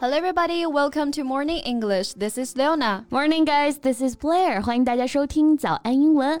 Hello, everybody. Welcome to Morning English. This is Leona. Morning, guys. This is Blair. 欢迎大家收听早安英文。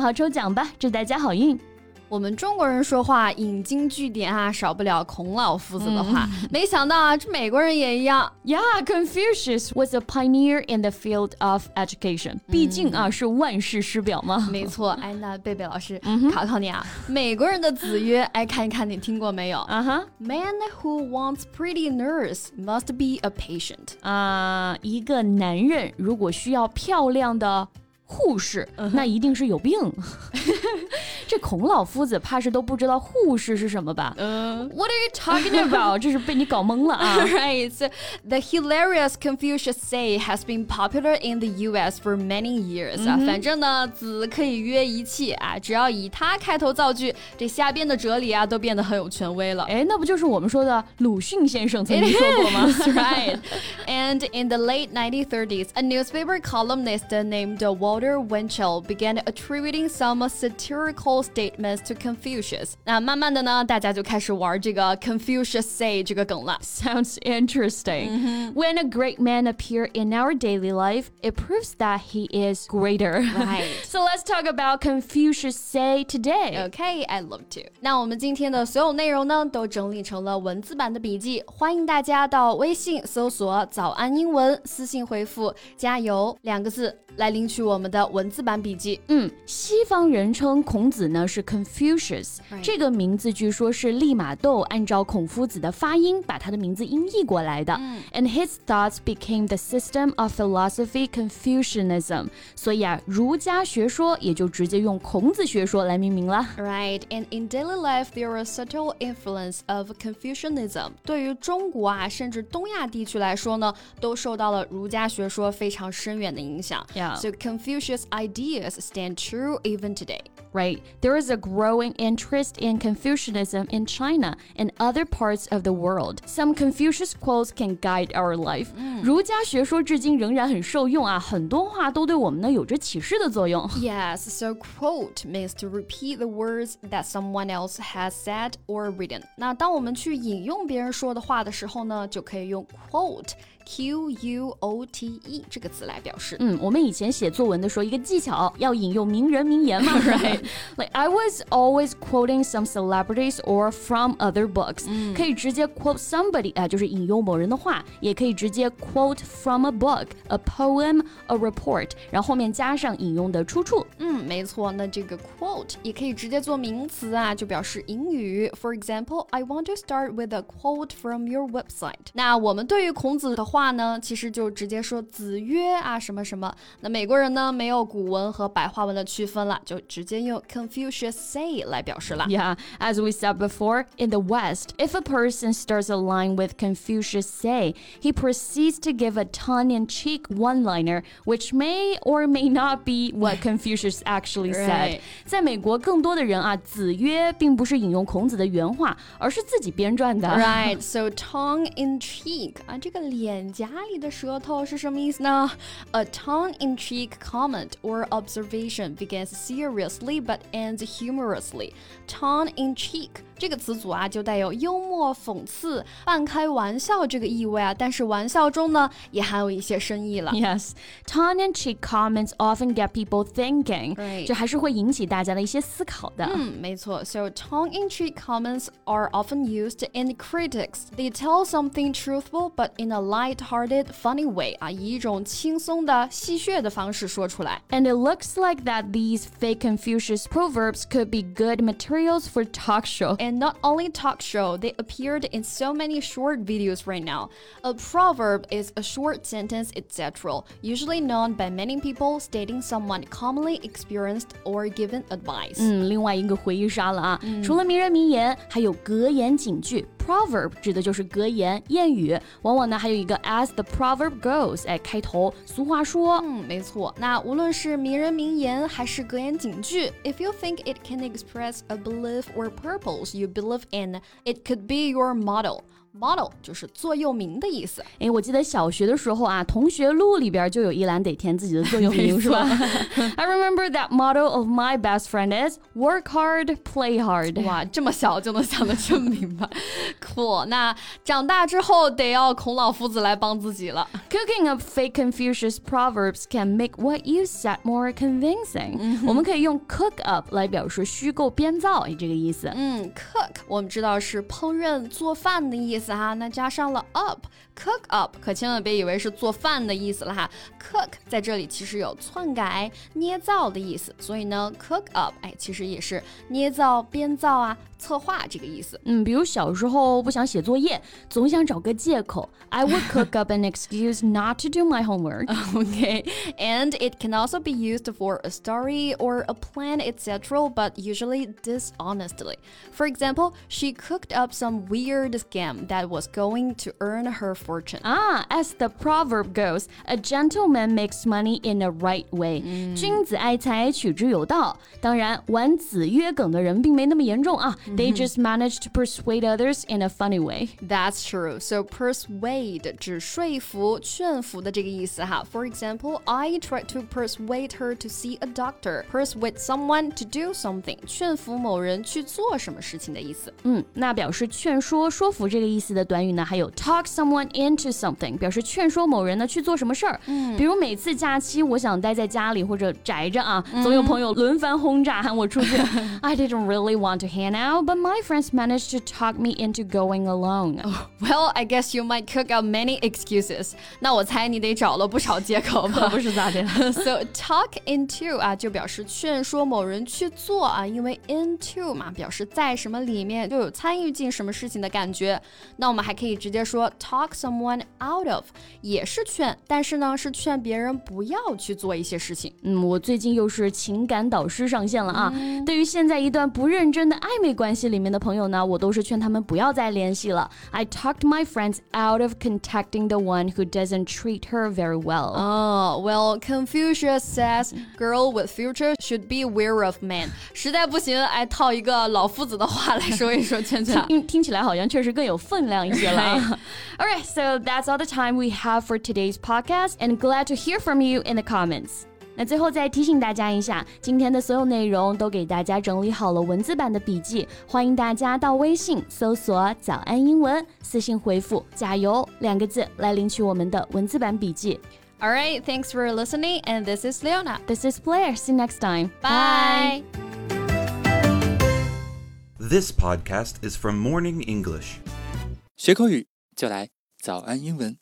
号抽奖吧，祝大家好运！我们中国人说话引经据典啊，少不了孔老夫子的话。没想到啊，这美国人也一样。Yeah, Confucius was a pioneer in the field of education。毕竟啊，是万世师表嘛。没错，哎，那贝贝老师考考你啊，美国人的子曰，哎，看一看你听过没有？啊哈，Man who wants pretty nurse must be a patient。啊，一个男人如果需要漂亮的。护士，那一定是有病。这孔老夫子怕是都不知道护士是什么吧？嗯，What are you talking about？这是被你搞懵了啊！Right, the hilarious Confucius say has been popular in the U.S. for many years 啊。反正呢，子可以约一切啊，只要以他开头造句，这瞎编的哲理啊，都变得很有权威了。哎，那不就是我们说的鲁迅先生曾经说过吗？Right. And in the late 1930s, a newspaper columnist named Walter Winchell began attributing some satirical statements to Confucius。那慢慢的呢，大家就开始玩这个 Confucius say 这个梗了。Sounds interesting. Mm -hmm. When a great man appear in our daily life, it proves that he is greater. Right. so let's talk about Confucius say today. Okay, I love to. 那我们今天的所有内容呢，都整理成了文字版的笔记，欢迎大家到微信搜索“早安英文”，私信回复“加油”两个字来领取我们。的文字版笔记。嗯，西方人称孔子呢是 Confucius，这个名字据说是利玛窦按照孔夫子的发音把他的名字音译过来的。And his thoughts became the system of philosophy Confucianism。所以啊，儒家学说也就直接用孔子学说来命名了。Right, and in daily life there is subtle influence of Confucianism。对于中国啊，甚至东亚地区来说呢，都受到了儒家学说非常深远的影响。Yeah. So Confucius' ideas stand true even today. Right. There is a growing interest in Confucianism in China and other parts of the world. Some Confucius quotes can guide our life. 儒家学说至今仍然很受用啊，很多话都对我们呢有着启示的作用。Yes, so quote means to repeat the words that someone else has said or written. 那当我们去引用别人说的话的时候呢，就可以用 quote。 Q U O T E 这个词来表示。嗯，我们以前写作文的时候，一个技巧要引用名人名言嘛，right? Like I was always quoting some celebrities or from other books。可以直接 quote somebody 啊，就是引用某人的话，也可以直接 quote from a book, a poem, a report，然后后面加上引用的出处。嗯，没错。那这个 quote 也可以直接做名词啊，就表示引语。For example, I want to start with a quote from your website。那我们对于孔子的话。 话呢，其实就直接说子曰啊什么什么。那美国人呢，没有古文和白话文的区分了，就直接用 Confucius say 来表示了。Yeah, as we said before, in the West, if a person starts a line with Confucius say, he proceeds to give a tongue-in-cheek one-liner, which may or may not be what Confucius actually said. 在美国，更多的人啊，子曰并不是引用孔子的原话，而是自己编撰的。Right, so tongue-in-cheek 啊，这个脸。 家里的舌头是什么意思呢？A tongue-in-cheek comment or observation begins seriously but ends humorously. Tongue-in-cheek 这个词组啊，就带有幽默、讽刺、半开玩笑这个意味啊，但是玩笑中呢，也含有一些深意了。Yes, tongue-in-cheek comments often get people thinking. 这还是会引起大家的一些思考的。嗯，没错。So tongue-in-cheek comments are often used in critics. They tell something truthful, but in a light-hearted, funny way 啊，以一种轻松的、戏谑的方式说出来。And it looks like that these fake Confucius proverbs could be good materials for talk show and not only talk show, they appeared in so many short videos right now. A proverb is a short sentence, etc., usually known by many people stating someone commonly experienced or given advice. 嗯，另外一个回忆杀了啊！除了名人名言，还有格言警句 proverb 指的就是格言、谚语，往往呢还有一个 as the proverb goes，哎，开头俗话说。嗯，没错。那无论是名人名言还是格言警句，if you think it can express a belief or purpose you believe in, it could be your motto. Model 就是座右铭的意思。哎，我记得小学的时候啊，同学录里边就有一栏得填自己的座右铭，是吧？I remember that motto of my best friend is work hard, play hard。哇，这么小就能想得这么明白，cool。那长大之后得要孔老夫子来帮自己了。Cooking up fake Confucius proverbs can make what you said more convincing。我们可以用 cook up 来表示虚构编造，哎，这个意思。嗯，cook 我们知道是烹饪、做饭的意思。哈，那加上了 up，cook up，可千万别以为是做饭的意思了哈。cook 在这里其实有篡改、捏造的意思，所以呢，cook up，哎，其实也是捏造、编造啊。策划这个意思。嗯，比如小时候不想写作业，总想找个借口。I would cook up an excuse not to do my homework. Okay, and it can also be used for a story or a plan, etc., but usually dishonestly. For example, she cooked up some weird scam that was going to earn her fortune. Ah, as the proverb goes, a gentleman makes money in a right way. 君子爱财，取之有道。当然，玩子曰梗的人并没那么严重啊。they just managed to persuade others in a funny way. That's true. So persuade 指说服、劝服的这个意思哈。For example, I tried to persuade her to see a doctor. Persuade someone to do something. 劝服某人去做什么事情的意思。嗯，那表示劝说、说服这个意思 的短语呢，还有 talk someone into something，表示劝说某人呢去做什么事儿。嗯，比如每次假期我想待在家里或者宅着啊，总有朋友轮番轰炸喊我出去。I didn't really want to hang out but my friends managed to talk me into going alone. Oh, well, I guess you might cook up many excuses. 那我猜你得找了不少借口吧？不是咋的？So talk into 啊，就表示劝说某人去做啊，因为 into 嘛，表示在什么里面就有参与进什么事情的感觉。那我们还可以直接说 talk someone out of，也是劝，但是呢是劝别人不要去做一些事情。嗯，我最近又是情感导师上线了啊。对于现在一段不认真的暧昧关系。里面的朋友呢，我都是劝他们不要再联系了。I talked my friends out of contacting the one who doesn't treat her very well. Oh, well, Confucius says girl with future should be aware of man. 实在不行，哎，套一个老夫子的话来说一说，劝劝。听听起来好像确实更有分量一些了。all right, so that's all the time we have for today's podcast, and glad to hear from you in the comments. 那最后再提醒大家一下，今天的所有内容都给大家整理好了文字版的笔记，欢迎大家到微信搜索“早安英文”，私信回复“加油”两个字来领取我们的文字版笔记。All right, thanks for listening, and this is Leona. This is Blair. See you next time. Bye. This podcast is from Morning English. 学口语就来早安英文。